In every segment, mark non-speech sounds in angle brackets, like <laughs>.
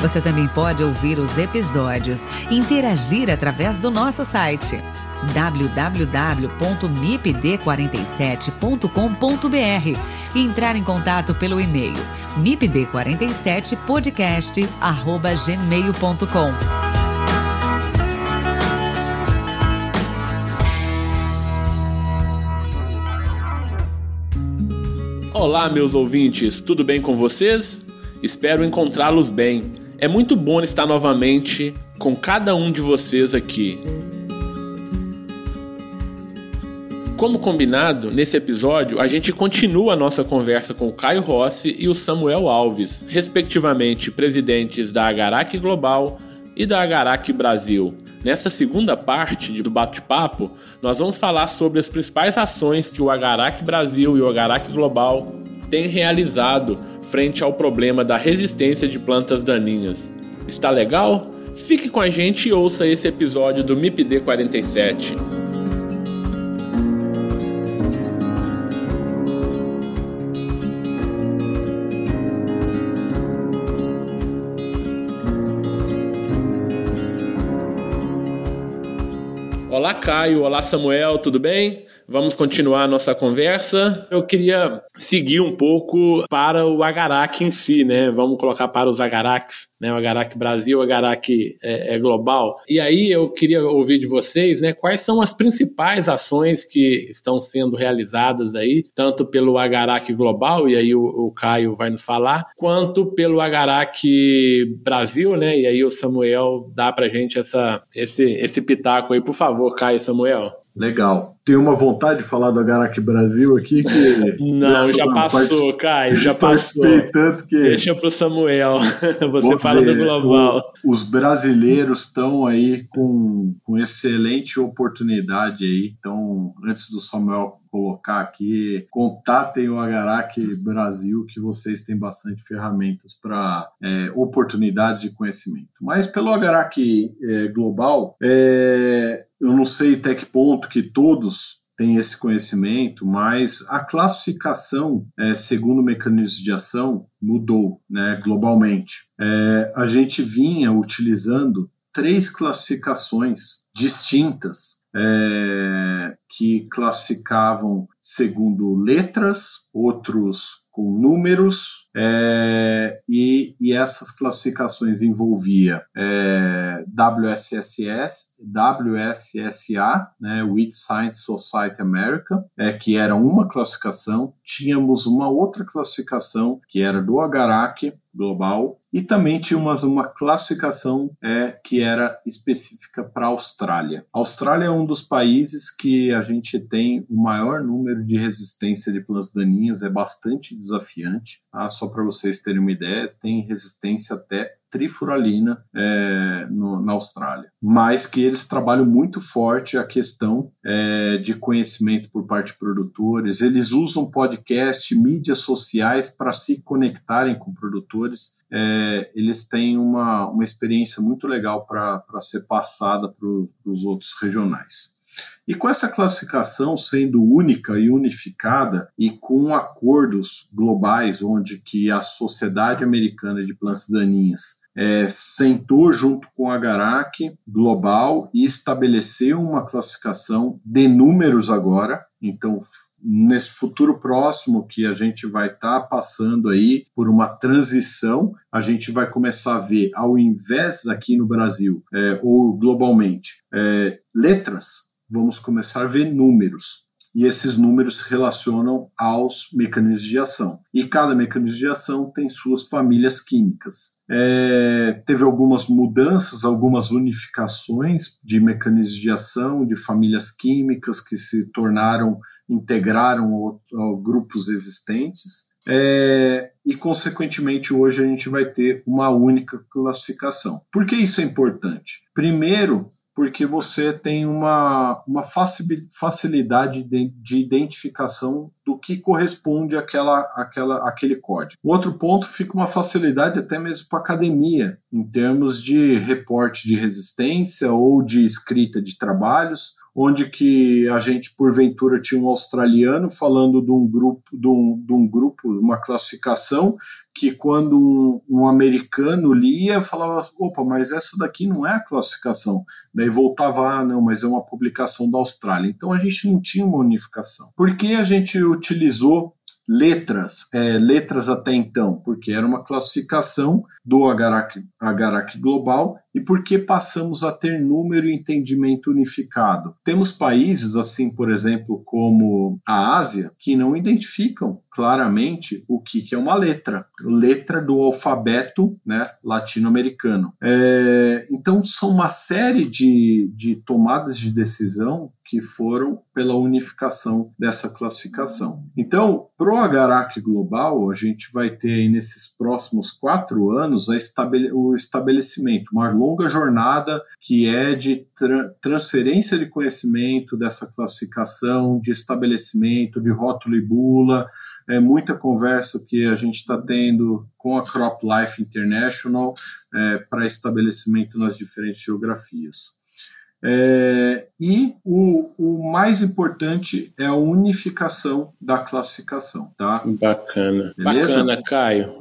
Você também pode ouvir os episódios e interagir através do nosso site www.mipd47.com.br e entrar em contato pelo e-mail mipd47podcast@gmail.com. Olá, meus ouvintes, tudo bem com vocês? Espero encontrá-los bem. É muito bom estar novamente com cada um de vocês aqui. Como combinado, nesse episódio a gente continua a nossa conversa com o Caio Rossi e o Samuel Alves, respectivamente presidentes da Agarac Global e da Agarac Brasil. Nessa segunda parte do bate-papo, nós vamos falar sobre as principais ações que o Agarac Brasil e o Agarac Global têm realizado frente ao problema da resistência de plantas daninhas. Está legal? Fique com a gente e ouça esse episódio do MIPD 47. Caio. Olá, Samuel. Tudo bem? Vamos continuar a nossa conversa. Eu queria seguir um pouco para o Agarac em si, né? Vamos colocar para os Agaracs, né? O Agarac Brasil, o Agarac é, é, global. E aí eu queria ouvir de vocês, né? Quais são as principais ações que estão sendo realizadas aí, tanto pelo Agarac global, e aí o, o Caio vai nos falar, quanto pelo Agarac Brasil, né? E aí o Samuel dá pra gente essa, esse, esse pitaco aí, por favor, Caio e Samuel. Legal. Tenho uma vontade de falar do Agarac Brasil aqui que. <laughs> Não, já passou, Caio, já passou. tanto que. Deixa pro Samuel. <laughs> Você fala dizer, do global. O, os brasileiros estão aí com, com excelente oportunidade aí. Então, antes do Samuel colocar aqui, contatem o Agarac Brasil, que vocês têm bastante ferramentas para é, oportunidades de conhecimento. Mas pelo Agarac é, Global, é, eu não sei até que ponto que todos têm esse conhecimento, mas a classificação, é, segundo o mecanismo de ação, mudou né, globalmente. É, a gente vinha utilizando três classificações distintas é, que classificavam segundo letras, outros com números, é, e, e, essas classificações envolvia é, WSSS, WSSA, né, With Science Society America, é, que era uma classificação. Tínhamos uma outra classificação que era do Agarac global e também tínhamos uma classificação é, que era específica para a Austrália. A Austrália é um dos países que a gente tem o maior número de resistência de plantas daninhas, é bastante desafiante. Tá? Só para vocês terem uma ideia, tem resistência até trifuralina é, no, na Austrália, mas que eles trabalham muito forte a questão é, de conhecimento por parte de produtores. Eles usam podcast, mídias sociais para se conectarem com produtores. É, eles têm uma, uma experiência muito legal para ser passada para os outros regionais. E com essa classificação sendo única e unificada e com acordos globais onde que a Sociedade Americana de Plantas Daninhas é, sentou junto com a Garac Global e estabeleceu uma classificação de números agora. Então, nesse futuro próximo que a gente vai estar tá passando aí por uma transição, a gente vai começar a ver, ao invés aqui no Brasil é, ou globalmente, é, letras, vamos começar a ver números e esses números se relacionam aos mecanismos de ação. E cada mecanismo de ação tem suas famílias químicas. É, teve algumas mudanças, algumas unificações de mecanismos de ação, de famílias químicas que se tornaram, integraram ao grupos existentes. É, e, consequentemente, hoje a gente vai ter uma única classificação. Por que isso é importante? Primeiro, porque você tem uma, uma facilidade de, de identificação do que corresponde àquela, àquela, àquele código. Outro ponto fica uma facilidade até mesmo para a academia, em termos de reporte de resistência ou de escrita de trabalhos, onde que a gente porventura tinha um australiano falando de um grupo, de um, de um grupo, uma classificação que quando um, um, americano lia falava, opa, mas essa daqui não é a classificação. Daí voltava, ah, não, mas é uma publicação da Austrália. Então a gente não tinha uma unificação. Por que a gente utilizou letras, é, letras até então, porque era uma classificação do Agarac, Agarac Global e porque passamos a ter número e entendimento unificado. Temos países, assim, por exemplo, como a Ásia, que não identificam claramente o que, que é uma letra, letra do alfabeto né, latino-americano. É, então, são uma série de, de tomadas de decisão que foram pela unificação dessa classificação. Então, para o Agarac Global, a gente vai ter nesses próximos quatro anos estabele o estabelecimento, uma longa jornada que é de tra transferência de conhecimento dessa classificação, de estabelecimento, de rótulo e bula, é muita conversa que a gente está tendo com a Crop Life International é, para estabelecimento nas diferentes geografias. É, e o, o, mais importante é a unificação da classificação, tá? Bacana. Beleza? Bacana, Caio.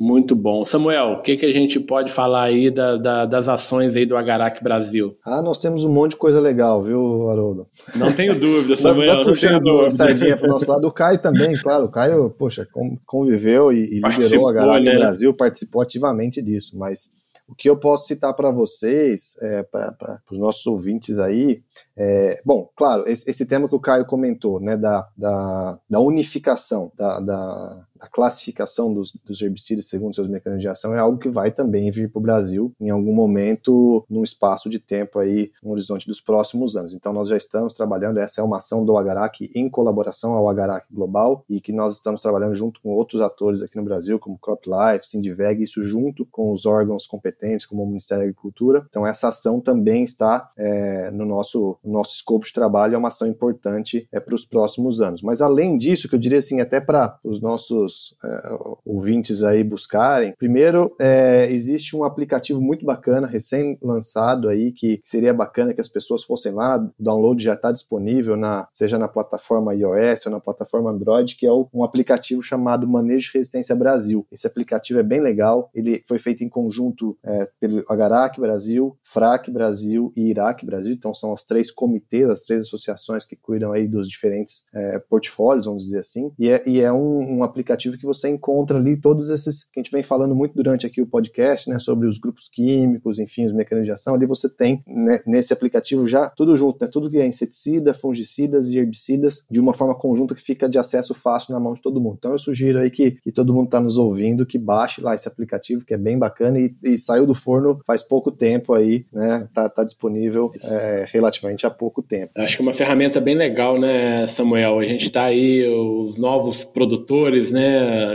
Muito bom. Samuel, o que, que a gente pode falar aí da, da, das ações aí do Agarac Brasil? Ah, nós temos um monte de coisa legal, viu, Haroldo? Não tenho dúvida, <laughs> Samuel. Não, não tenho dúvida. sardinha para o nosso lado. O Caio também, claro. O Caio, poxa, conviveu e, e liderou o Agarac né? Brasil, participou ativamente disso, mas o que eu posso citar para vocês, é, para os nossos ouvintes aí, é, bom, claro, esse, esse, tema que o Caio comentou, né, da, da, da unificação, da, da, a classificação dos, dos, herbicidas segundo seus mecanismos de ação é algo que vai também vir para o Brasil em algum momento, num espaço de tempo aí, no horizonte dos próximos anos. Então nós já estamos trabalhando, essa é uma ação do Agarac em colaboração ao Agarac Global e que nós estamos trabalhando junto com outros atores aqui no Brasil, como CropLife, Sindiveg, isso junto com os órgãos competentes, como o Ministério da Agricultura. Então essa ação também está é, no nosso, no nosso escopo de trabalho, é uma ação importante é, para os próximos anos. Mas além disso, que eu diria assim, até para os nossos nossos é, ouvintes aí buscarem. Primeiro, é, existe um aplicativo muito bacana, recém-lançado aí, que seria bacana que as pessoas fossem lá. O download já está disponível, na, seja na plataforma iOS ou na plataforma Android, que é um aplicativo chamado Manejo de Resistência Brasil. Esse aplicativo é bem legal, ele foi feito em conjunto é, pelo Agarac Brasil, FRAC Brasil e Iraque Brasil, então são os três comitês, as três associações que cuidam aí dos diferentes é, portfólios, vamos dizer assim, e é, e é um, um aplicativo aplicativo que você encontra ali todos esses que a gente vem falando muito durante aqui o podcast, né, sobre os grupos químicos, enfim, os mecanismos de ação. Ali você tem né, nesse aplicativo já tudo junto, né, tudo que é inseticida, fungicidas e herbicidas de uma forma conjunta que fica de acesso fácil na mão de todo mundo. Então eu sugiro aí que, que todo mundo está nos ouvindo que baixe lá esse aplicativo que é bem bacana e, e saiu do forno faz pouco tempo aí, né? Tá, tá disponível é, relativamente há pouco tempo. Acho que é uma ferramenta bem legal, né, Samuel? A gente está aí os novos produtores, né?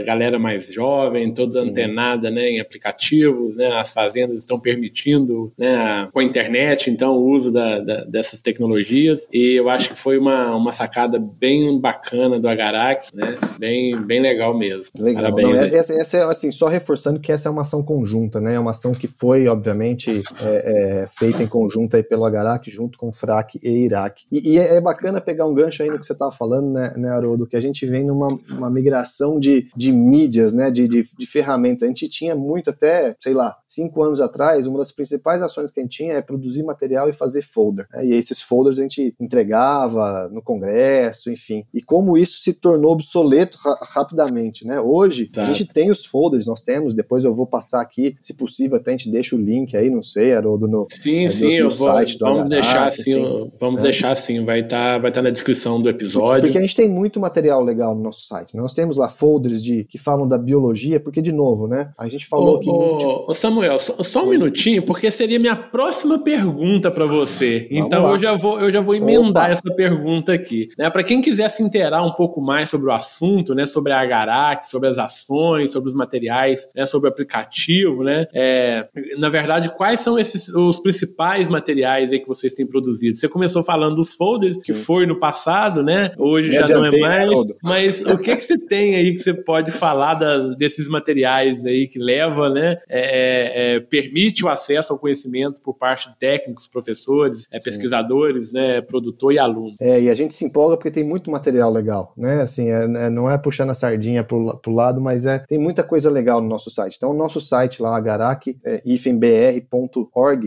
Galera mais jovem, toda Sim. antenada né, em aplicativos, né? As fazendas estão permitindo né, com a internet, então, o uso da, da, dessas tecnologias. E eu acho que foi uma, uma sacada bem bacana do Agarac, né? Bem, bem legal mesmo. Legal. Parabéns. Não, essa, essa, é, assim, só reforçando que essa é uma ação conjunta, né? É uma ação que foi, obviamente, é, é, feita em conjunto aí pelo Agarac, junto com o FRAC e Iraque. E, e é, é, bacana pegar um gancho aí no que você estava falando, né, né, Haroldo, que a gente vem numa uma migração de, de mídias, né, de, de, de, ferramentas. A gente tinha muito até, sei lá, cinco anos atrás, uma das principais ações que a gente tinha é produzir material e fazer folder. Né, e esses folders a gente entregava no congresso, enfim. E como isso se tornou obsoleto ra rapidamente, né? Hoje a gente tem os folders, nós temos, depois eu vou passar aqui, se possível até a gente deixa o link aí, não sei, Haroldo, no, sim, é, sim, no, no site vou, do Vamos deixar assim, vamos né? deixar assim, vai estar tá, vai tá na descrição do episódio. Porque a gente tem muito material legal no nosso site. Né? Nós temos lá folders folders de, que falam da biologia, porque, de novo, né? A gente falou ô, aqui. Ô, ô Samuel, só, só, um minutinho, porque seria minha próxima pergunta para você. Então eu já, vou, eu já vou emendar Opa. essa pergunta aqui. Né? Para quem quiser se inteirar um pouco mais sobre o assunto, né? Sobre a Agarac, sobre as ações, sobre os materiais, né? sobre o aplicativo, né? É, na verdade, quais são esses os principais materiais aí que vocês têm produzido? Você começou falando dos folders, que Sim. foi no passado, né? Hoje Me já não é mais. Todo. Mas o que, que você tem aí que você pode falar da, desses materiais aí que leva, né? É, é, permite o acesso ao conhecimento por parte de técnicos, professores, é, pesquisadores, né? Produtor e aluno. É, e a gente se empolga porque tem muito material legal, né? Assim, é, é não é puxando a sardinha pro, pro lado, mas é tem muita coisa legal no nosso site. Então, o nosso site lá, agarac, é,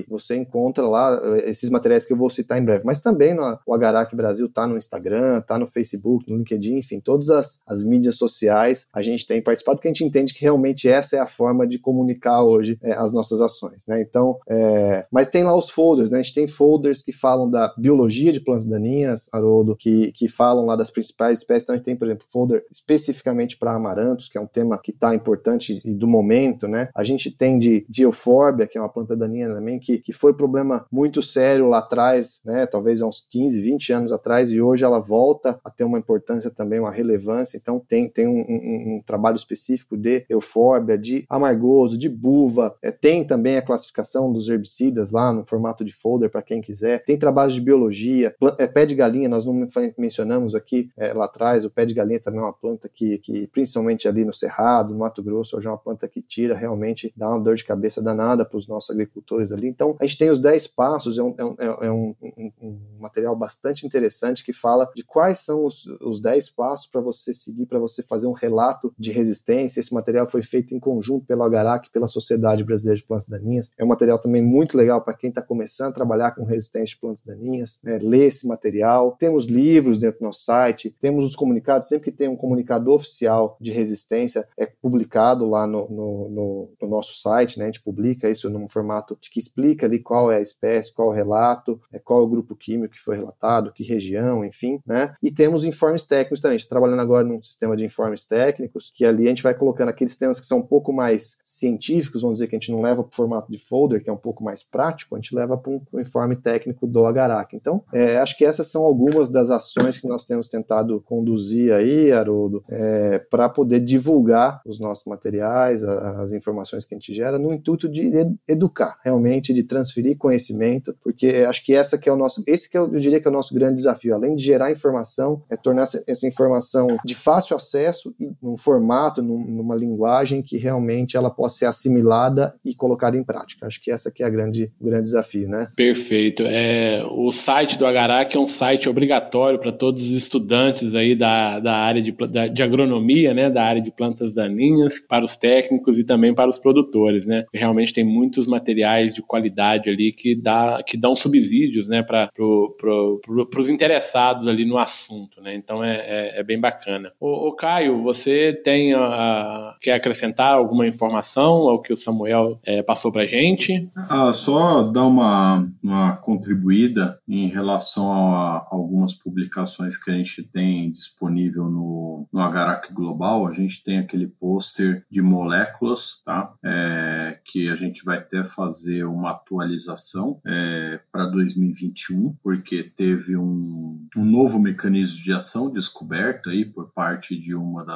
você encontra lá é, esses materiais que eu vou citar em breve. Mas também no, o Agarac Brasil tá no Instagram, tá no Facebook, no LinkedIn, enfim, todas as, as mídias sociais a gente tem participado, porque a gente entende que realmente essa é a forma de comunicar hoje é, as nossas ações, né? Então, é, mas tem lá os folders, né? A gente tem folders que falam da biologia de plantas daninhas, Haroldo, que, que falam lá das principais espécies. Então, a gente tem, por exemplo, folder especificamente para amarantos, que é um tema que está importante e do momento, né? A gente tem de, eufórbia, que é uma planta daninha também, que, que foi problema muito sério lá atrás, né? Talvez há uns 15, 20 anos atrás, e hoje ela volta a ter uma importância também, uma relevância. Então, tem, tem um, um, um trabalho específico de eufórbia, de amargoso, de buva. É, tem também a classificação dos herbicidas lá no formato de folder para quem quiser. Tem trabalhos de biologia, é, pé de galinha, nós não mencionamos aqui é, lá atrás, o pé de galinha também é uma planta que, que, principalmente ali no Cerrado, no Mato Grosso, hoje é uma planta que tira realmente, dá uma dor de cabeça danada para os nossos agricultores ali. Então, a gente tem os 10 passos, é um, é um, é um, um material bastante interessante que fala de quais são os, os 10 passos para você seguir, para você fazer um relato de resistência. Esse material foi feito em conjunto pelo Agarac, pela Sociedade Brasileira de Plantas Daninhas. É um material também muito legal para quem está começando a trabalhar com resistência de plantas daninhas, né? ler esse material. Temos livros dentro do nosso site, temos os comunicados, sempre que tem um comunicado oficial de resistência, é publicado lá no, no, no, no nosso site, né? a gente publica isso num formato que explica ali qual é a espécie, qual o relato, é, qual é o grupo químico que foi relatado, que região, enfim, né? E temos informes técnicos também. A gente está trabalhando agora num sistema de informes técnicos, que ali a gente vai colocando aqueles temas que são um pouco mais científicos, vamos dizer que a gente não leva para o formato de folder, que é um pouco mais prático, a gente leva para um, um, informe técnico do Agarac. Então, é, acho que essas são algumas das ações que nós temos tentado conduzir aí, Haroldo, é, para poder divulgar os nossos materiais, a, as informações que a gente gera, no intuito de educar, realmente, de transferir conhecimento, porque acho que essa que é o nosso, esse que eu, eu diria que é o nosso grande desafio, além de gerar informação, é tornar essa informação de fácil acesso num formato, num, numa linguagem que realmente ela possa ser assimilada e colocada em prática. Acho que essa que é a grande, o grande desafio, né? Perfeito. É, o site do Agarac é um site obrigatório para todos os estudantes aí da, da área de, da, de agronomia, né, da área de plantas daninhas, para os técnicos e também para os produtores, né? Realmente tem muitos materiais de qualidade ali que, dá, que dão subsídios, né, para pro, pro, pro, os interessados ali no assunto, né? Então é, é, é bem bacana. O, Caio, você tem a, quer acrescentar alguma informação ao que o Samuel é, passou para gente? Ah, só dar uma, uma contribuída em relação a algumas publicações que a gente tem disponível no, no Agarac Global. A gente tem aquele pôster de moléculas, tá? É, que a gente vai até fazer uma atualização é, para 2021, porque teve um, um novo mecanismo de ação descoberto aí por parte de uma das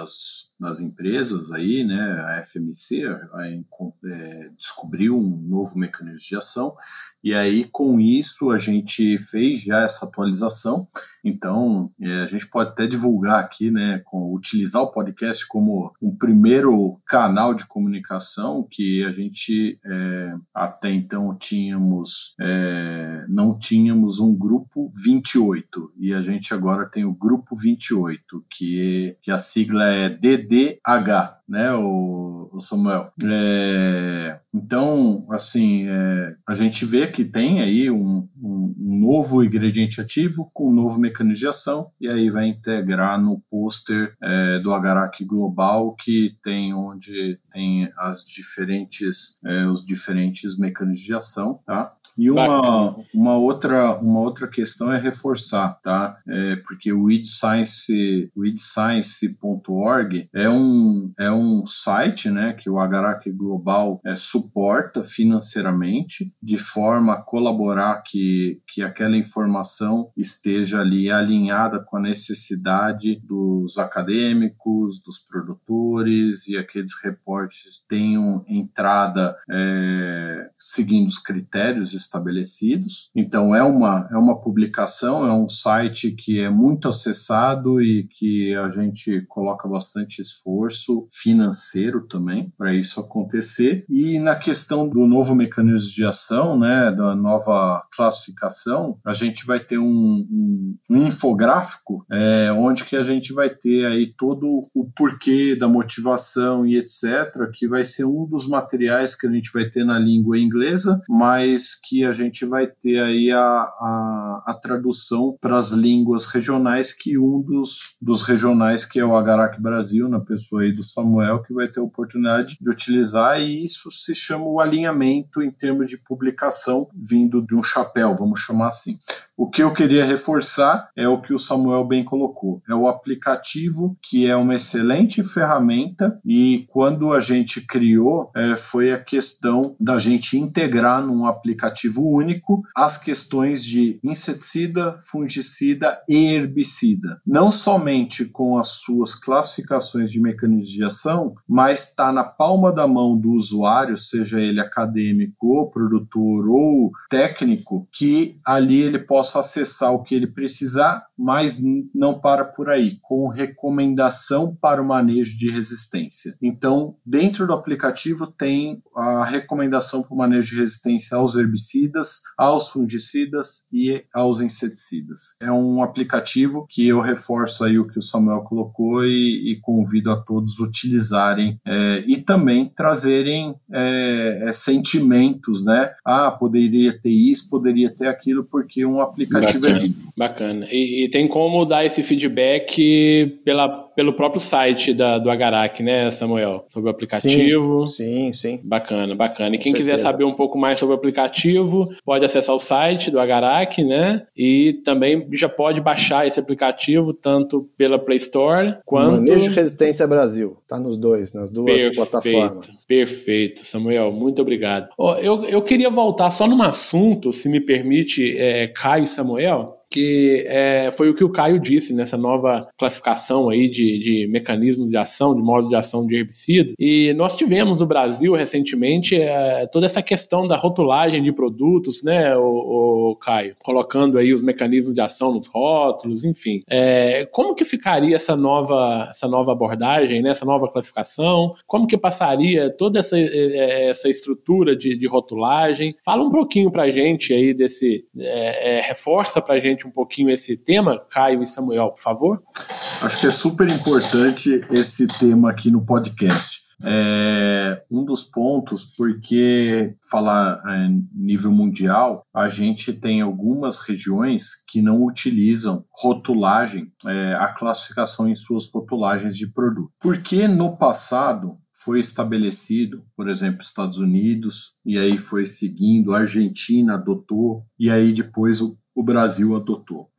das empresas aí, né, a FMC a, é, descobriu um novo mecanismo de ação e aí com isso a gente fez já essa atualização. Então é, a gente pode até divulgar aqui, né, com utilizar o podcast como um primeiro canal de comunicação que a gente é, até então tínhamos é, não tínhamos um grupo 28 e a gente agora tem o grupo 28 que que a sigla é DD DH, né, o, o Samuel. É, então, assim, é, a gente vê que tem aí um, um, um, novo ingrediente ativo com um novo mecanismo de ação, e aí vai integrar no pôster é, do Agarac Global, que tem onde tem as diferentes, é, os diferentes mecanismos de ação, tá? E uma, uma, outra, uma outra questão é reforçar, tá? É, porque o weedscience.org é um, é um site né, que o Agarac Global é, suporta financeiramente de forma a colaborar que, que aquela informação esteja ali alinhada com a necessidade dos acadêmicos, dos produtores e aqueles reportes tenham entrada é, seguindo os critérios estabelecidos. Então é uma, é uma publicação, é um site que é muito acessado e que a gente coloca bastante esforço financeiro também para isso acontecer. E na questão do novo mecanismo de ação, né, da nova classificação, a gente vai ter um, um, um infográfico é, onde que a gente vai ter aí todo o porquê da motivação e etc, que vai ser um dos materiais que a gente vai ter na língua inglesa, mas que a gente vai ter aí a, a, a tradução para as línguas regionais, que um dos, dos regionais, que é o Agarac Brasil, na pessoa aí do Samuel, que vai ter a oportunidade de utilizar, e isso se chama o alinhamento em termos de publicação vindo de um chapéu, vamos chamar assim. O que eu queria reforçar é o que o Samuel bem colocou. É o aplicativo que é uma excelente ferramenta e quando a gente criou é, foi a questão da gente integrar num aplicativo único as questões de inseticida, fungicida e herbicida. Não somente com as suas classificações de mecanismos de ação, mas está na palma da mão do usuário, seja ele acadêmico ou produtor ou técnico, que ali ele possa possa acessar o que ele precisar, mas não para por aí, com recomendação para o manejo de resistência. Então, dentro do aplicativo tem a recomendação para o manejo de resistência aos herbicidas, aos fungicidas e aos inseticidas. É um aplicativo que eu reforço aí o que o Samuel colocou e, e convido a todos utilizarem é, e também trazerem é, é, sentimentos, né? Ah, poderia ter isso, poderia ter aquilo, porque um aplicativo aplicativo bacana, é vivo. Bacana. E, e, tem como dar esse feedback pela, pelo próprio site da, do Agarac, né, Samuel? Sobre o aplicativo. Sim, sim. sim. Bacana, bacana. E quem quiser saber um pouco mais sobre o aplicativo, pode acessar o site do Agarac, né? E também já pode baixar esse aplicativo tanto pela Play Store quanto. Manejo Resistência Brasil. Tá nos dois, nas duas perfeito, plataformas. Perfeito, Samuel. Muito obrigado. Oh, eu, eu queria voltar só num assunto, se me permite, é, Caio Samuel, que é, foi o que o Caio disse nessa nova classificação aí de, de mecanismos de ação, de modos de ação de herbicida. E nós tivemos no Brasil recentemente é, toda essa questão da rotulagem de produtos, né, o, o, Caio, colocando aí os mecanismos de ação nos rótulos, enfim. É, como que ficaria essa nova, essa nova abordagem, né, essa nova classificação? Como que passaria toda essa, é, essa estrutura de, de rotulagem? Fala um pouquinho para gente aí desse, é, é, reforça para gente um pouquinho esse tema, Caio e Samuel, por favor? Acho que é super importante esse tema aqui no podcast. É um dos pontos, porque falar a nível mundial, a gente tem algumas regiões que não utilizam rotulagem, é, a classificação em suas rotulagens de produto. Porque no passado foi estabelecido, por exemplo, Estados Unidos, e aí foi seguindo, a Argentina adotou, e aí depois o o Brasil adotou.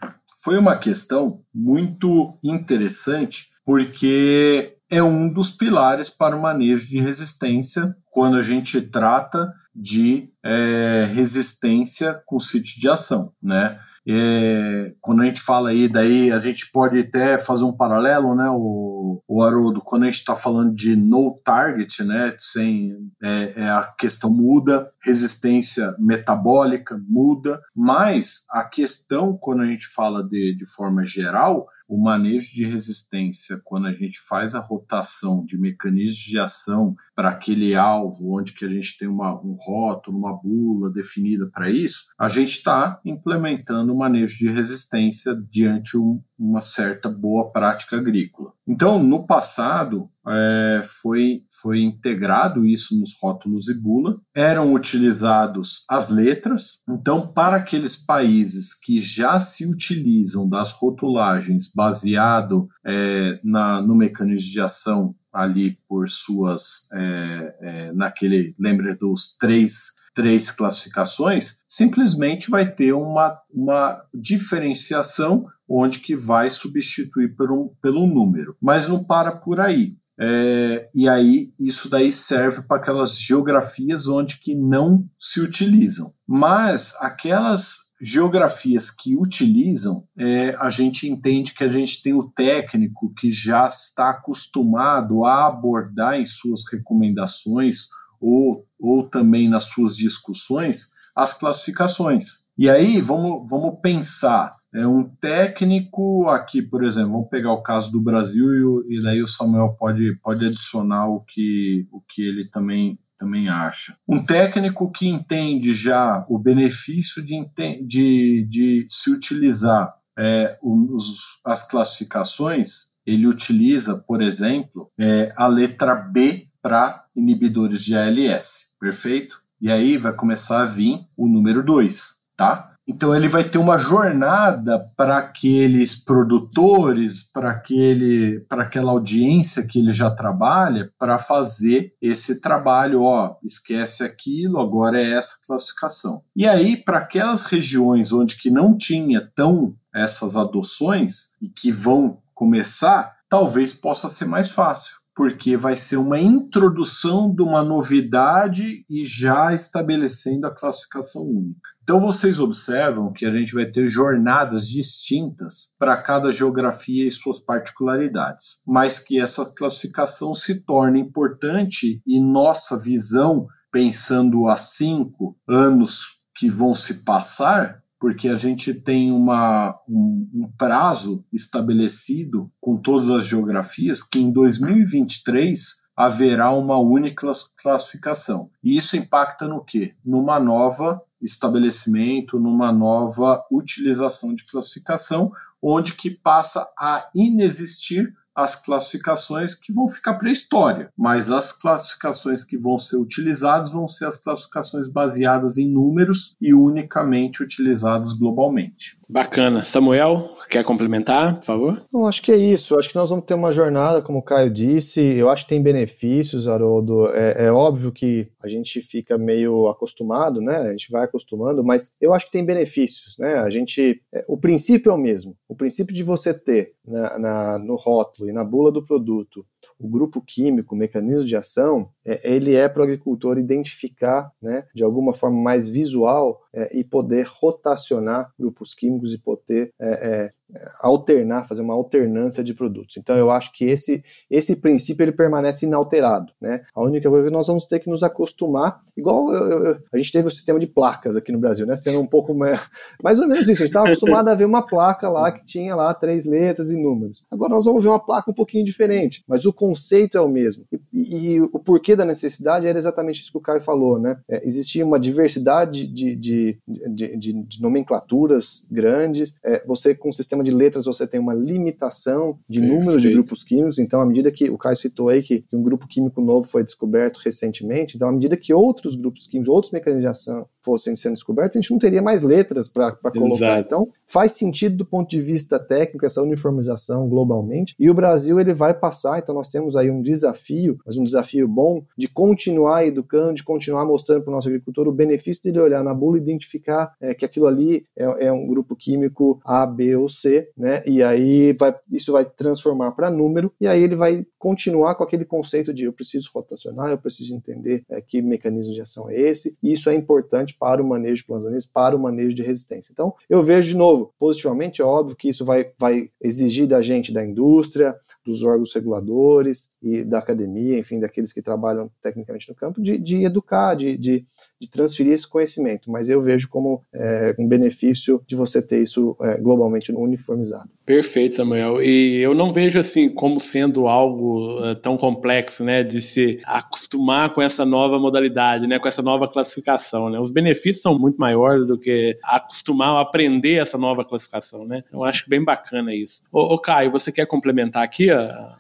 Foi uma questão muito interessante, porque é um dos pilares para o manejo de resistência quando a gente trata de é, resistência com sítio de ação, né? É, quando a gente fala aí, daí a gente pode até fazer um paralelo, né, o, o Haroldo, quando a gente está falando de no target, né, sem, é, é, a questão muda, resistência metabólica muda, mas a questão, quando a gente fala de, de forma geral, o manejo de resistência, quando a gente faz a rotação de mecanismos de ação para aquele alvo, onde que a gente tem uma, um rótulo, uma bula definida para isso, a gente está implementando o manejo de resistência diante um, uma certa boa prática agrícola. Então, no passado, é, foi, foi integrado isso nos rótulos e bula, eram utilizados as letras. Então, para aqueles países que já se utilizam das rotulagens baseado é, na, no mecanismo de ação ali por suas é, é, naquele lembra dos três três classificações, simplesmente vai ter uma, uma diferenciação onde que vai substituir por um, pelo número. Mas não para por aí. É, e aí isso daí serve para aquelas geografias onde que não se utilizam. Mas aquelas geografias que utilizam, é, a gente entende que a gente tem o técnico que já está acostumado a abordar em suas recomendações ou, ou também nas suas discussões as classificações. E aí vamos, vamos pensar. É um técnico aqui, por exemplo, vamos pegar o caso do Brasil e, e daí o Samuel pode, pode adicionar o que, o que ele também também acha. Um técnico que entende já o benefício de, de, de se utilizar é, os, as classificações, ele utiliza, por exemplo, é, a letra B para inibidores de ALS, perfeito? E aí vai começar a vir o número 2, tá? Então ele vai ter uma jornada para aqueles produtores, para aquele, para aquela audiência que ele já trabalha, para fazer esse trabalho. Ó, esquece aquilo, agora é essa classificação. E aí para aquelas regiões onde que não tinha tão essas adoções e que vão começar, talvez possa ser mais fácil porque vai ser uma introdução de uma novidade e já estabelecendo a classificação única. Então vocês observam que a gente vai ter jornadas distintas para cada geografia e suas particularidades, mas que essa classificação se torna importante e nossa visão, pensando a cinco anos que vão se passar, porque a gente tem uma, um, um, prazo estabelecido com todas as geografias que em 2023 haverá uma única classificação. E isso impacta no quê? Numa nova estabelecimento, numa nova utilização de classificação, onde que passa a inexistir as classificações que vão ficar para a história, mas as classificações que vão ser utilizadas vão ser as classificações baseadas em números e unicamente utilizadas globalmente. Bacana. Samuel, quer complementar, por favor? Eu acho que é isso. Eu acho que nós vamos ter uma jornada, como o Caio disse. Eu acho que tem benefícios, Haroldo. É, é óbvio que a gente fica meio acostumado, né? A gente vai acostumando, mas eu acho que tem benefícios, né? A gente. É, o princípio é o mesmo. O princípio de você ter na, na, no rótulo e na bula do produto o grupo químico, o mecanismo de ação, é, ele é para o agricultor identificar, né, de alguma forma mais visual é, e poder rotacionar grupos químicos e poder é, é alternar, fazer uma alternância de produtos. Então eu acho que esse esse princípio ele permanece inalterado, né? A única coisa que nós vamos ter que nos acostumar, igual eu, eu, a gente teve o sistema de placas aqui no Brasil, né? Sendo um pouco mais, <laughs> mais ou menos isso. A gente estava acostumado a ver uma placa lá que tinha lá três letras e números. Agora nós vamos ver uma placa um pouquinho diferente, mas o conceito é o mesmo. E, e, e o porquê da necessidade era exatamente isso que o Caio falou, né? É, existia uma diversidade de, de, de, de, de nomenclaturas grandes. É, você com o sistema sistema de letras você tem uma limitação de Perfeito. número de grupos químicos, então à medida que o Caio citou aí que um grupo químico novo foi descoberto recentemente, então à medida que outros grupos químicos, outros mecanismos de ação fossem sendo descobertos, a gente não teria mais letras para colocar. Exato. Então faz sentido do ponto de vista técnico essa uniformização globalmente, e o Brasil ele vai passar, então nós temos aí um desafio, mas um desafio bom, de continuar educando, de continuar mostrando para o nosso agricultor o benefício dele olhar na bula e identificar é, que aquilo ali é, é um grupo químico A, B ou C, né? E aí vai, isso vai transformar para número, e aí ele vai continuar com aquele conceito de eu preciso rotacionar, eu preciso entender é, que mecanismo de ação é esse, e isso é importante para o manejo de para o manejo de resistência. Então, eu vejo de novo, positivamente, é óbvio que isso vai, vai exigir da gente, da indústria, dos órgãos reguladores e da academia, enfim, daqueles que trabalham tecnicamente no campo, de, de educar, de, de, de, transferir esse conhecimento, mas eu vejo como é, um benefício de você ter isso é, globalmente uniformizado. Perfeito, Samuel. E eu não vejo assim como sendo algo uh, tão complexo, né, de se acostumar com essa nova modalidade, né, com essa nova classificação, né. Os benefícios são muito maiores do que acostumar a aprender essa nova classificação, né. Eu acho bem bacana isso. Ô, ô Caio, você quer complementar aqui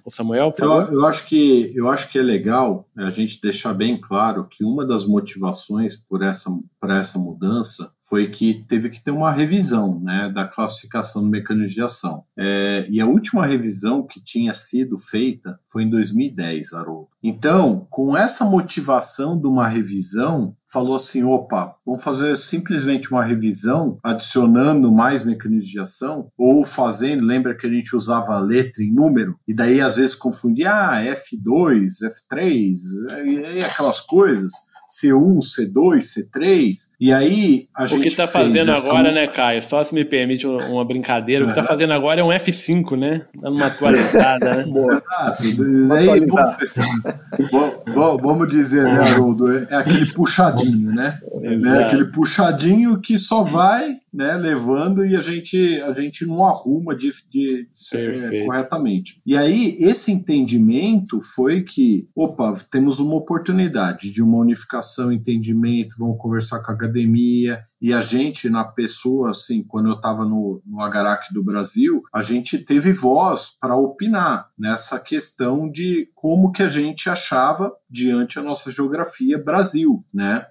o Samuel? Eu, eu, acho que eu acho que é legal a gente deixar bem claro que uma das motivações por essa para essa mudança foi que teve que ter uma revisão né, da classificação do mecanismo de ação. É, e a última revisão que tinha sido feita foi em 2010, Haroldo. Então, com essa motivação de uma revisão, falou assim: opa, vamos fazer simplesmente uma revisão, adicionando mais mecanismos de ação, ou fazendo, lembra que a gente usava letra e número, e daí às vezes confundia ah, F2, F3, e, e aquelas coisas. C1, C2, C3, e aí a gente. O que está fazendo agora, né, Caio? Só se me permite uma brincadeira, o que está fazendo agora é um F5, né? Dando uma atualizada, né? <laughs> Exato. Daí, <laughs> vamos, vamos dizer, né, Haroldo? É aquele puxadinho, né? É aquele puxadinho que só vai né, levando e a gente, a gente não arruma de, de, de corretamente. E aí, esse entendimento foi que, opa, temos uma oportunidade de uma unificação, entendimento, vamos conversar com a academia, e a gente, na pessoa, assim, quando eu estava no, no Agarac do Brasil, a gente teve voz para opinar nessa questão de como que a gente achava diante a nossa geografia Brasil, né?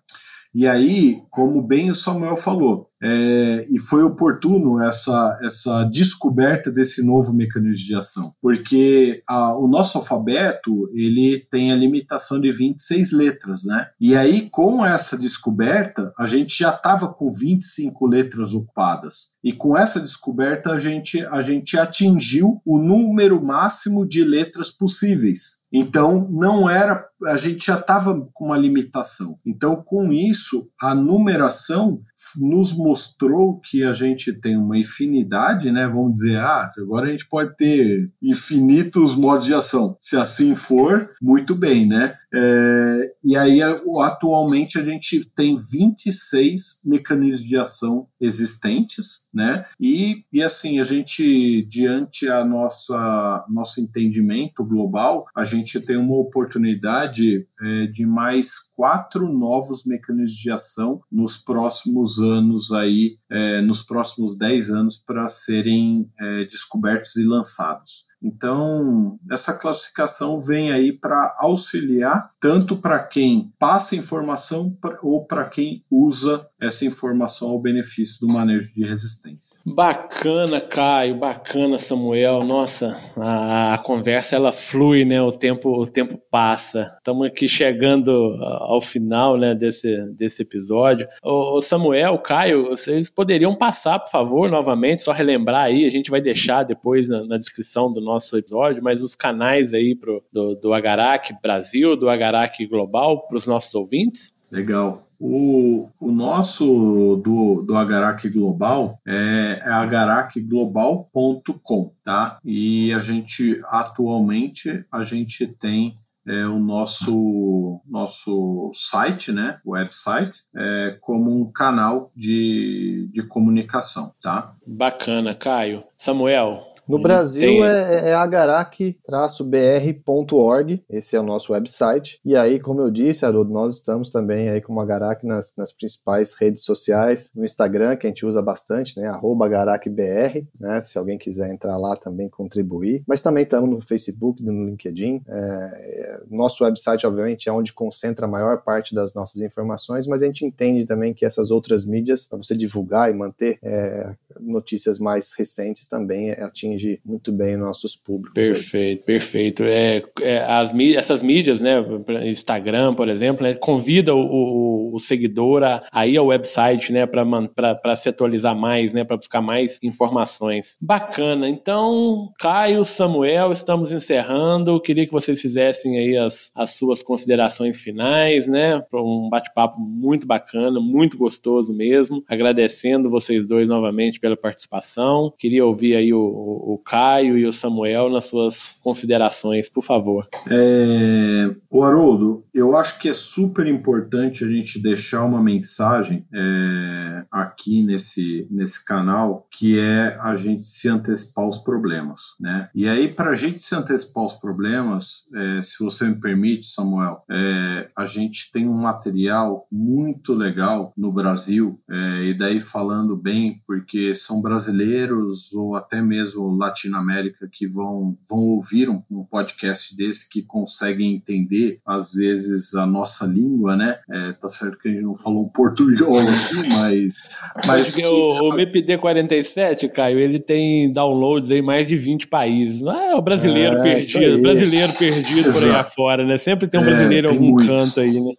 E aí, como bem o Samuel falou, é, e foi oportuno essa, essa descoberta desse novo mecanismo de ação, porque a, o nosso alfabeto ele tem a limitação de 26 letras, né? E aí, com essa descoberta, a gente já estava com 25 letras ocupadas. E com essa descoberta, a gente, a gente atingiu o número máximo de letras possíveis. Então, não era. A gente já estava com uma limitação. Então, com isso, a numeração nos mostrou que a gente tem uma infinidade, né? Vamos dizer, ah, agora a gente pode ter infinitos modos de ação. Se assim for, muito bem, né? É, e aí, atualmente, a gente tem 26 mecanismos de ação existentes, né? E, e assim, a gente, diante a nossa nosso entendimento global, a gente tem uma oportunidade é, de mais quatro novos mecanismos de ação nos próximos anos aí, é, nos próximos 10 anos, para serem é, descobertos e lançados. Então, essa classificação vem aí para auxiliar tanto para quem passa informação ou para quem usa essa informação ao benefício do manejo de resistência. Bacana, Caio, bacana, Samuel. Nossa, a, a conversa ela flui, né? O tempo, o tempo passa. Estamos aqui chegando ao final, né, desse, desse episódio. O Samuel, Caio, vocês poderiam passar, por favor, novamente, só relembrar aí. A gente vai deixar depois na, na descrição do nosso episódio, mas os canais aí pro, do, do Agarac Brasil, do Agarac Global, para os nossos ouvintes. Legal. O, o nosso do, do Agarac Global é, é agaracglobal.com, tá? E a gente, atualmente, a gente tem é, o nosso, nosso site, né, website, é, como um canal de, de comunicação, tá? Bacana, Caio. Samuel, no Brasil tem... é, é agarac-br.org, esse é o nosso website. E aí, como eu disse, Haroldo, nós estamos também aí com o Agarac nas, nas principais redes sociais, no Instagram, que a gente usa bastante, né, arroba agaracbr, né, se alguém quiser entrar lá também contribuir. Mas também estamos no Facebook, no LinkedIn. É, é, nosso website, obviamente, é onde concentra a maior parte das nossas informações, mas a gente entende também que essas outras mídias, para você divulgar e manter é, notícias mais recentes, também atinge muito bem nossos públicos. Perfeito, aí. perfeito. É, é, as, essas mídias, né, Instagram, por exemplo, né, convida o, o, o seguidor a, a, ir ao website, né, para se atualizar mais, né, para buscar mais informações. Bacana. Então, Caio, Samuel, estamos encerrando. Queria que vocês fizessem aí as, as suas considerações finais, né, para um bate-papo muito bacana, muito gostoso mesmo. Agradecendo vocês dois novamente pela participação. Queria ouvir aí o Caio e o Samuel nas suas considerações, por favor. É, o Haroldo, eu acho que é super importante a gente deixar uma mensagem é, aqui nesse, nesse canal, que é a gente se antecipar os problemas, né? E aí, para a gente se antecipar os problemas, é, se você me permite, Samuel, é, a gente tem um material muito legal no Brasil, é, e daí falando bem, porque são brasileiros ou até mesmo Latinoamérica que vão, vão ouvir um, um, podcast desse que conseguem entender, às vezes, a nossa língua, né? É, tá certo que a gente não falou portunhol aqui, <laughs> mas. mas que, o, o MPD47, Caio, ele tem downloads em mais de 20 países. Não é o brasileiro é, perdido, brasileiro perdido Exato. por aí afora, né? Sempre tem um é, brasileiro é, em algum muito. canto aí, né?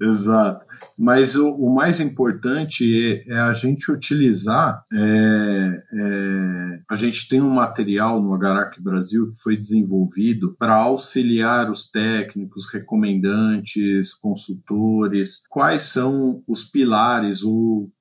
Exato. Mas o, o mais importante é, é, a gente utilizar. É, é, a gente tem um material no Agarac Brasil que foi desenvolvido para auxiliar os técnicos, recomendantes, consultores, quais são os pilares,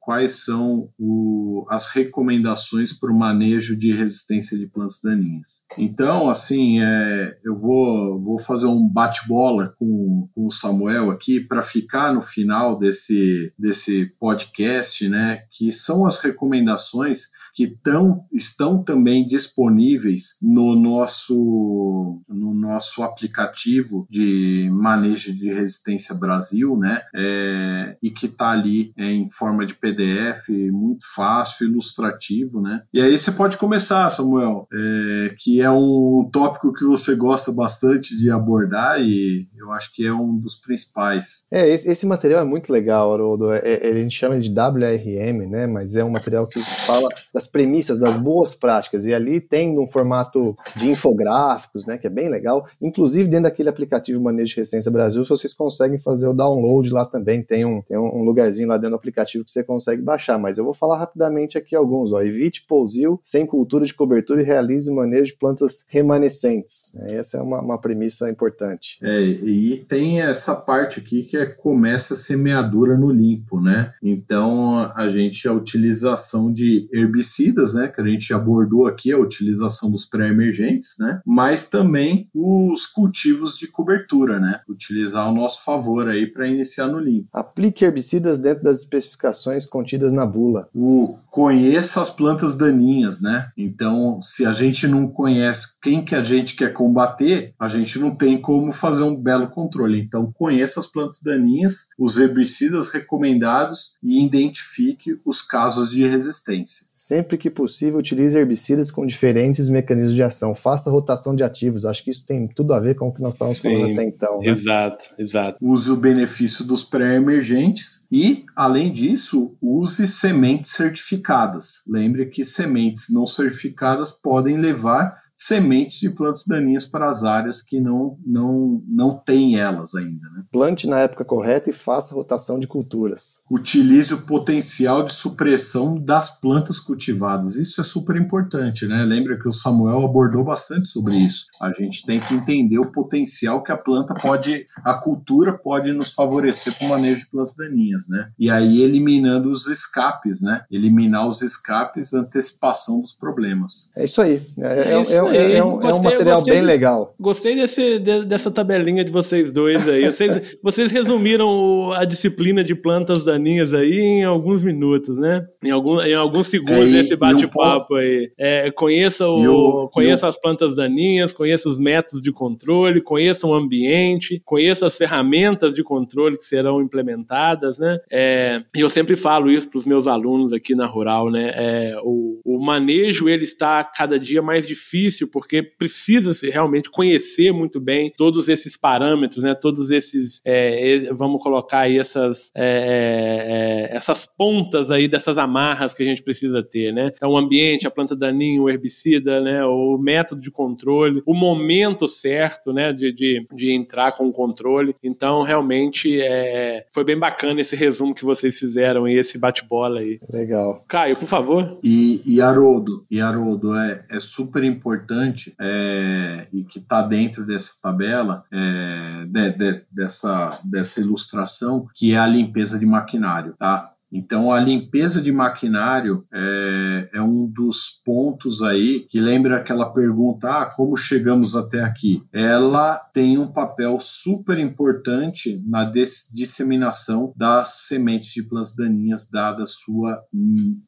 quais são o, as recomendações para o manejo de resistência de plantas daninhas. Então, assim, é, eu vou, vou fazer um bate-bola com, com o Samuel aqui para ficar no final desse, desse podcast, né? Que são as recomendações que tão, estão também disponíveis no nosso, no nosso aplicativo de manejo de resistência Brasil, né? É, e que está ali é, em forma de PDF, muito fácil, ilustrativo, né? E aí você pode começar, Samuel, é, que é um tópico que você gosta bastante de abordar e eu acho que é um dos principais. É, esse, esse material é muito legal, Haroldo. É, é, a gente chama de WRM, né? Mas é um material que fala das premissas, das boas práticas. E ali tem um formato de infográficos, né? Que é bem legal. Inclusive, dentro daquele aplicativo Manejo de Resistência Brasil, vocês conseguem fazer o download lá também. Tem um, tem um lugarzinho lá dentro do aplicativo que você consegue baixar. Mas eu vou falar rapidamente aqui alguns. Ó. Evite pousio sem cultura de cobertura e realize o manejo de plantas remanescentes. Essa é uma, uma premissa importante. É, e tem essa parte aqui que é começa a semeadura no limpo, né? Então, a gente, a utilização de herbicidas, né? Que a gente abordou aqui, a utilização dos pré-emergentes, né? Mas também os cultivos de cobertura, né? Utilizar ao nosso favor aí para iniciar no limpo. Aplique herbicidas dentro das especificações contidas na bula. O conheça as plantas daninhas, né? Então, se a gente não conhece quem que a gente quer combater, a gente não tem como fazer um belo controle. Então, conheça as plantas daninhas, os herbicidas recomendados e identifique os casos de resistência. Sempre que possível, utilize herbicidas com diferentes mecanismos de ação. Faça rotação de ativos. Acho que isso tem tudo a ver com o que nós estávamos falando Sim, até então. Né? Exato, exato. Use o benefício dos pré-emergentes e, além disso, use sementes certificadas. Lembre que sementes não certificadas podem levar sementes de plantas daninhas para as áreas que não, não, não têm elas ainda. Né? Plante na época correta e faça rotação de culturas. Utilize o potencial de supressão das plantas cultivadas. Isso é super importante, né? Lembra que o Samuel abordou bastante sobre isso. A gente tem que entender o potencial que a planta pode, a cultura pode nos favorecer para o manejo de plantas daninhas, né? E aí eliminando os escapes, né? Eliminar os escapes, antecipação dos problemas. É isso aí. É, é, é, é é, é, um, gostei, é um material bem legal. Gostei desse, de, dessa tabelinha de vocês dois aí. Vocês, <laughs> vocês resumiram a disciplina de plantas daninhas aí em alguns minutos, né? Em, algum, em alguns segundos é, bate-papo aí. É, conheça, o, conheça as plantas daninhas, conheça os métodos de controle, conheça o ambiente, conheça as ferramentas de controle que serão implementadas, né? É, e eu sempre falo isso para os meus alunos aqui na Rural, né? É, o, o manejo ele está cada dia mais difícil difícil porque precisa se realmente conhecer muito bem todos esses parâmetros, né? Todos esses, é, vamos colocar aí essas, é, é, é, essas pontas aí dessas amarras que a gente precisa ter, né? Então, o ambiente, a planta daninha, o herbicida, né? O método de controle, o momento certo, né? De, de, de entrar com o controle. Então, realmente, é, foi bem bacana esse resumo que vocês fizeram e esse bate-bola aí. Legal. Caio, por favor. E, e Haroldo, e Haroldo, é, é super importante importante é, e que está dentro dessa tabela, é, de, de, dessa, dessa ilustração, que é a limpeza de maquinário, tá? Então, a limpeza de maquinário é, é, um dos pontos aí que lembra aquela pergunta: ah, como chegamos até aqui? Ela tem um papel super importante na disseminação das sementes de plantas daninhas, dada sua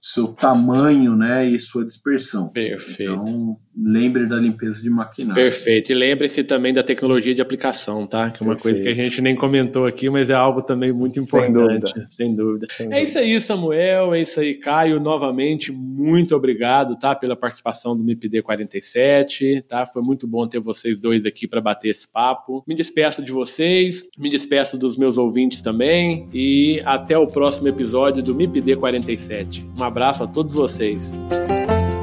seu tamanho né, e sua dispersão. Perfeito. Então, lembre da limpeza de maquinário. Perfeito. E lembre-se também da tecnologia de aplicação, tá? Que é uma Perfeito. coisa que a gente nem comentou aqui, mas é algo também muito importante. Sem dúvida. Sem dúvida. Sem dúvida. É isso aí, Samuel. É isso aí, Caio. Novamente, muito obrigado, tá? Pela participação do MIPD 47, tá? Foi muito bom ter vocês dois aqui para bater esse papo. Me despeço de vocês, me despeço dos meus ouvintes também e até o próximo episódio do MIPD 47. Um abraço a todos vocês.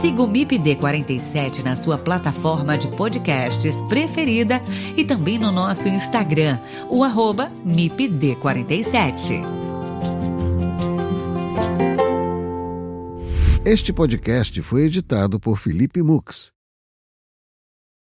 Siga o MIPD47 na sua plataforma de podcasts preferida e também no nosso Instagram, o arroba MIPD47. Este podcast foi editado por Felipe Mux